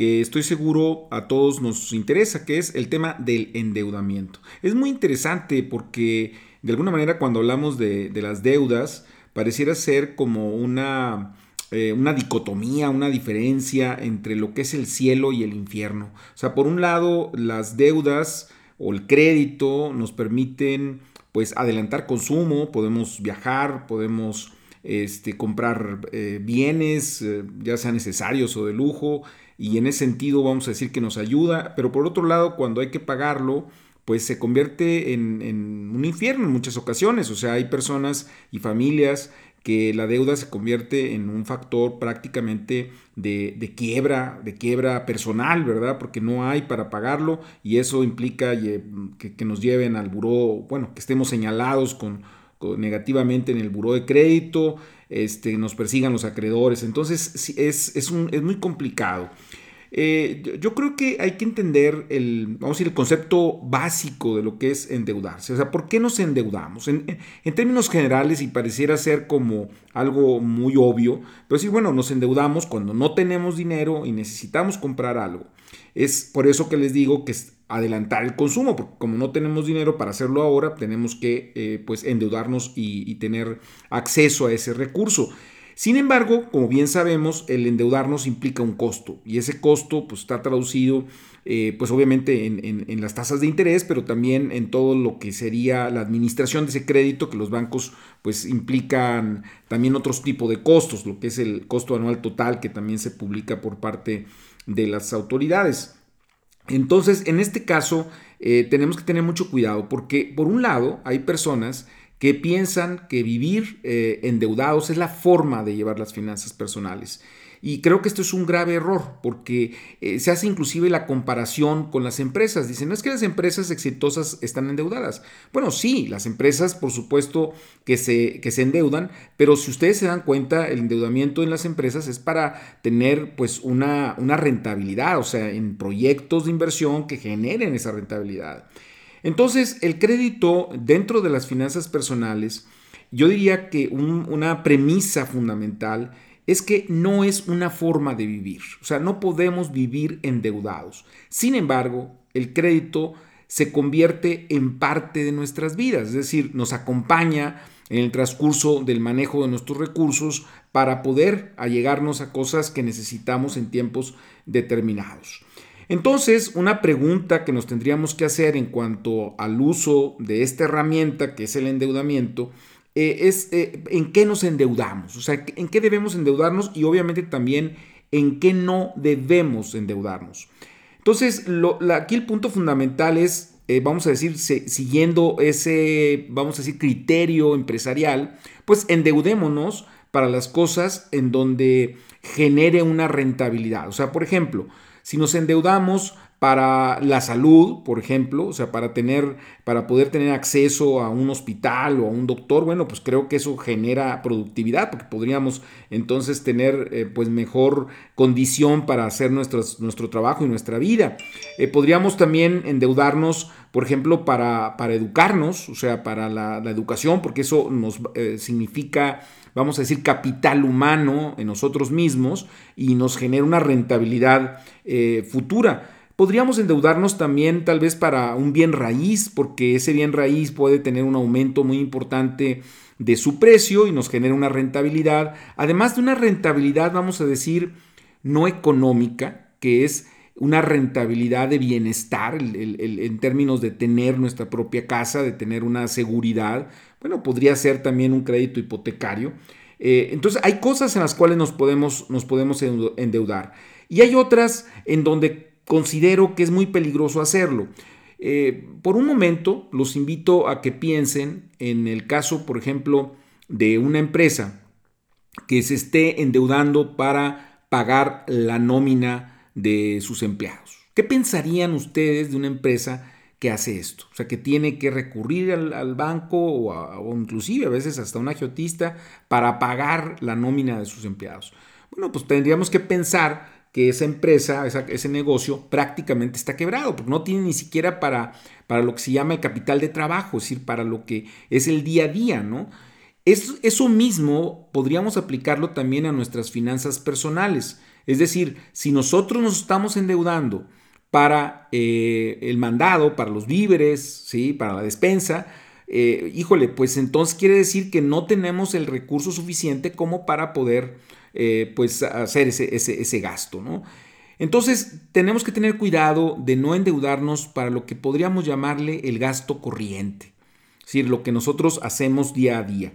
que estoy seguro a todos nos interesa, que es el tema del endeudamiento. Es muy interesante porque de alguna manera cuando hablamos de, las deudas pareciera ser como una, eh, una dicotomía, una diferencia entre lo que es el cielo y el infierno. O sea, por un lado las deudas o el crédito nos permiten pues adelantar consumo, podemos viajar, podemos este, comprar eh, bienes, eh, ya sean necesarios o de lujo, y en ese sentido vamos a decir que nos ayuda, pero por otro lado, cuando hay que pagarlo, pues se convierte en, un infierno en muchas ocasiones. O sea, hay personas y familias que la deuda se convierte en un factor prácticamente de, quiebra, de quiebra personal, ¿verdad? Porque no hay para pagarlo y eso implica que, que nos lleven al buró, bueno, que estemos señalados con negativamente en el buró de crédito, este, nos persigan los acreedores. Entonces es, es, un, es muy complicado. Eh, yo creo que hay que entender el, vamos a decir, el concepto básico de lo que es endeudarse. O sea, ¿por qué nos endeudamos? En, en, términos generales, y pareciera ser como algo muy obvio, pero sí, bueno, nos endeudamos cuando no tenemos dinero y necesitamos comprar algo. Es por eso que les digo que adelantar el consumo, porque como no tenemos dinero para hacerlo ahora, tenemos que eh, pues endeudarnos y, tener acceso a ese recurso. Sin embargo, como bien sabemos, el endeudarnos implica un costo y ese costo pues, está traducido eh, pues obviamente en, las tasas de interés, pero también en todo lo que sería la administración de ese crédito, que los bancos pues implican también otros tipos de costos, lo que es el costo anual total que también se publica por parte de las autoridades. Entonces, en este caso, eh, tenemos que tener mucho cuidado porque, por un lado, hay personas que piensan que vivir eh, endeudados es la forma de llevar las finanzas personales. Y creo que esto es un grave error porque eh, se hace inclusive la comparación con las empresas. Dicen, no es que las empresas exitosas están endeudadas. Bueno, sí, las empresas por supuesto que se, que se endeudan, pero si ustedes se dan cuenta, el endeudamiento en las empresas es para tener pues una, una rentabilidad, o sea, en proyectos de inversión que generen esa rentabilidad. Entonces, el crédito dentro de las finanzas personales, yo diría que una premisa fundamental es que no es una forma de vivir. O sea, no podemos vivir endeudados. Sin embargo, el crédito se convierte en parte de nuestras vidas, es decir, nos acompaña en el transcurso del manejo de nuestros recursos para poder allegarnos a cosas que necesitamos en tiempos determinados. Entonces, una pregunta que nos tendríamos que hacer en cuanto al uso de esta herramienta que es el endeudamiento eh, es eh, en qué nos endeudamos, o sea, en qué debemos endeudarnos y obviamente también en qué no debemos endeudarnos. Entonces, aquí el punto fundamental es, eh, vamos a decir, siguiendo ese, vamos a decir, criterio empresarial, pues endeudémonos para las cosas en donde genere una rentabilidad. O sea, por ejemplo, si nos endeudamos para la salud, por ejemplo, o sea, para tener, para poder tener acceso a un hospital o a un doctor, bueno, pues creo que eso genera productividad, porque podríamos entonces tener eh, pues mejor condición para hacer nuestro trabajo y nuestra vida. Eh, podríamos también endeudarnos, por ejemplo, para, para educarnos, o sea, para la, educación, porque eso nos eh, significa vamos a decir, capital humano en nosotros mismos y nos genera una rentabilidad futura. Podríamos endeudarnos también tal vez para un bien raíz, porque ese bien raíz puede tener un aumento muy importante de su precio y nos genera una rentabilidad. Además de una rentabilidad, vamos a decir, no económica, que es una rentabilidad de bienestar en términos de tener nuestra propia casa, de tener una seguridad. Bueno, podría ser también un crédito hipotecario. Eh, entonces hay cosas en las cuales nos podemos, nos podemos endeudar. Y hay otras en donde considero que es muy peligroso hacerlo. Eh, por un momento, los invito a que piensen en el caso, por ejemplo, de una empresa que se esté endeudando para pagar la nómina de sus empleados. ¿Qué pensarían ustedes de una empresa que hace esto? O sea, que tiene que recurrir al, banco o, inclusive a veces hasta un agiotista para pagar la nómina de sus empleados. Bueno, pues tendríamos que pensar que esa empresa, ese negocio prácticamente está quebrado, porque no tiene ni siquiera para, para lo que se llama el capital de trabajo, es decir, para lo que es el día a día, ¿no? eso mismo podríamos aplicarlo también a nuestras finanzas personales. Es decir, si nosotros nos estamos endeudando para eh, el mandado, para los víveres, ¿sí? para la despensa, eh, híjole, pues entonces quiere decir que no tenemos el recurso suficiente como para poder eh, pues hacer ese, ese, gasto, ¿no? Entonces tenemos que tener cuidado de no endeudarnos para lo que podríamos llamarle el gasto corriente, es decir, lo que nosotros hacemos día a día.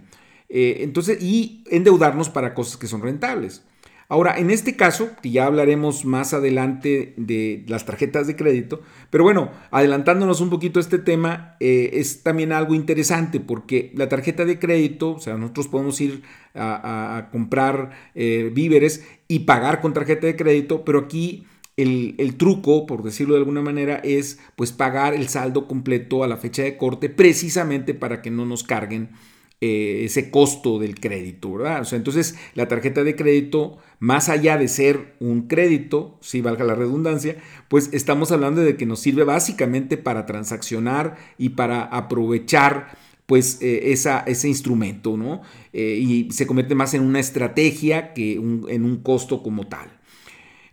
entonces, y endeudarnos para cosas que son rentables. Ahora, en este caso, que ya hablaremos más adelante de las tarjetas de crédito, pero bueno, adelantándonos un poquito a este tema, eh, es también algo interesante porque la tarjeta de crédito, o sea, nosotros podemos ir a, comprar eh, víveres y pagar con tarjeta de crédito, pero aquí el, el, truco, por decirlo de alguna manera, es pues pagar el saldo completo a la fecha de corte precisamente para que no nos carguen eh, ese costo del crédito, ¿verdad? O sea, entonces la tarjeta de crédito, más allá de ser un crédito, si valga la redundancia, pues estamos hablando de que nos sirve básicamente para transaccionar y para aprovechar pues eh, esa, ese instrumento, ¿no? Eh, y se convierte más en una estrategia que en un costo como tal.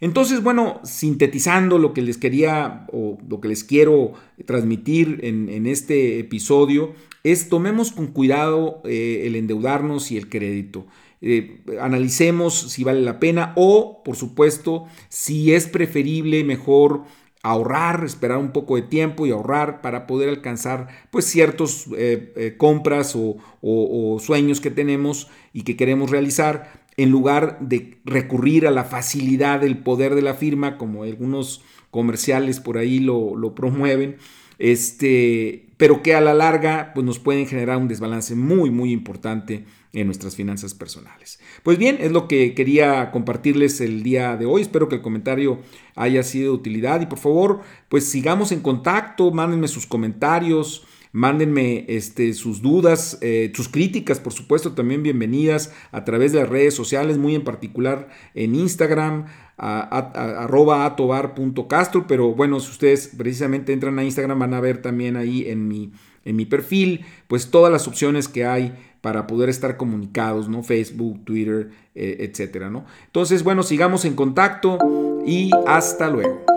Entonces, bueno, sintetizando lo que les quería o lo que les quiero transmitir en, este episodio, es tomemos con cuidado eh, el endeudarnos y el crédito. Eh, analicemos si vale la pena o, por supuesto, si es preferible, mejor ahorrar, esperar un poco de tiempo y ahorrar para poder alcanzar pues eh, compras o sueños que tenemos y que queremos realizar en lugar de recurrir a la facilidad del poder de la firma, como algunos comerciales por ahí lo, promueven, este, pero que a la larga pues, nos pueden generar un desbalance muy, muy importante en nuestras finanzas personales. Pues bien, es lo que quería compartirles el día de hoy. Espero que el comentario haya sido de utilidad y por favor, pues sigamos en contacto, mándenme sus comentarios, Mándenme este, sus dudas, eh, sus críticas, por supuesto, también bienvenidas a través de las redes sociales, muy en particular en Instagram, arroba atobar.castro, pero bueno, si ustedes precisamente entran a Instagram van a ver también ahí en mi, en mi perfil, pues todas las opciones que hay para poder estar comunicados, ¿no? Facebook, Twitter, eh, etcétera, ¿no? Entonces, bueno, sigamos en contacto y hasta luego.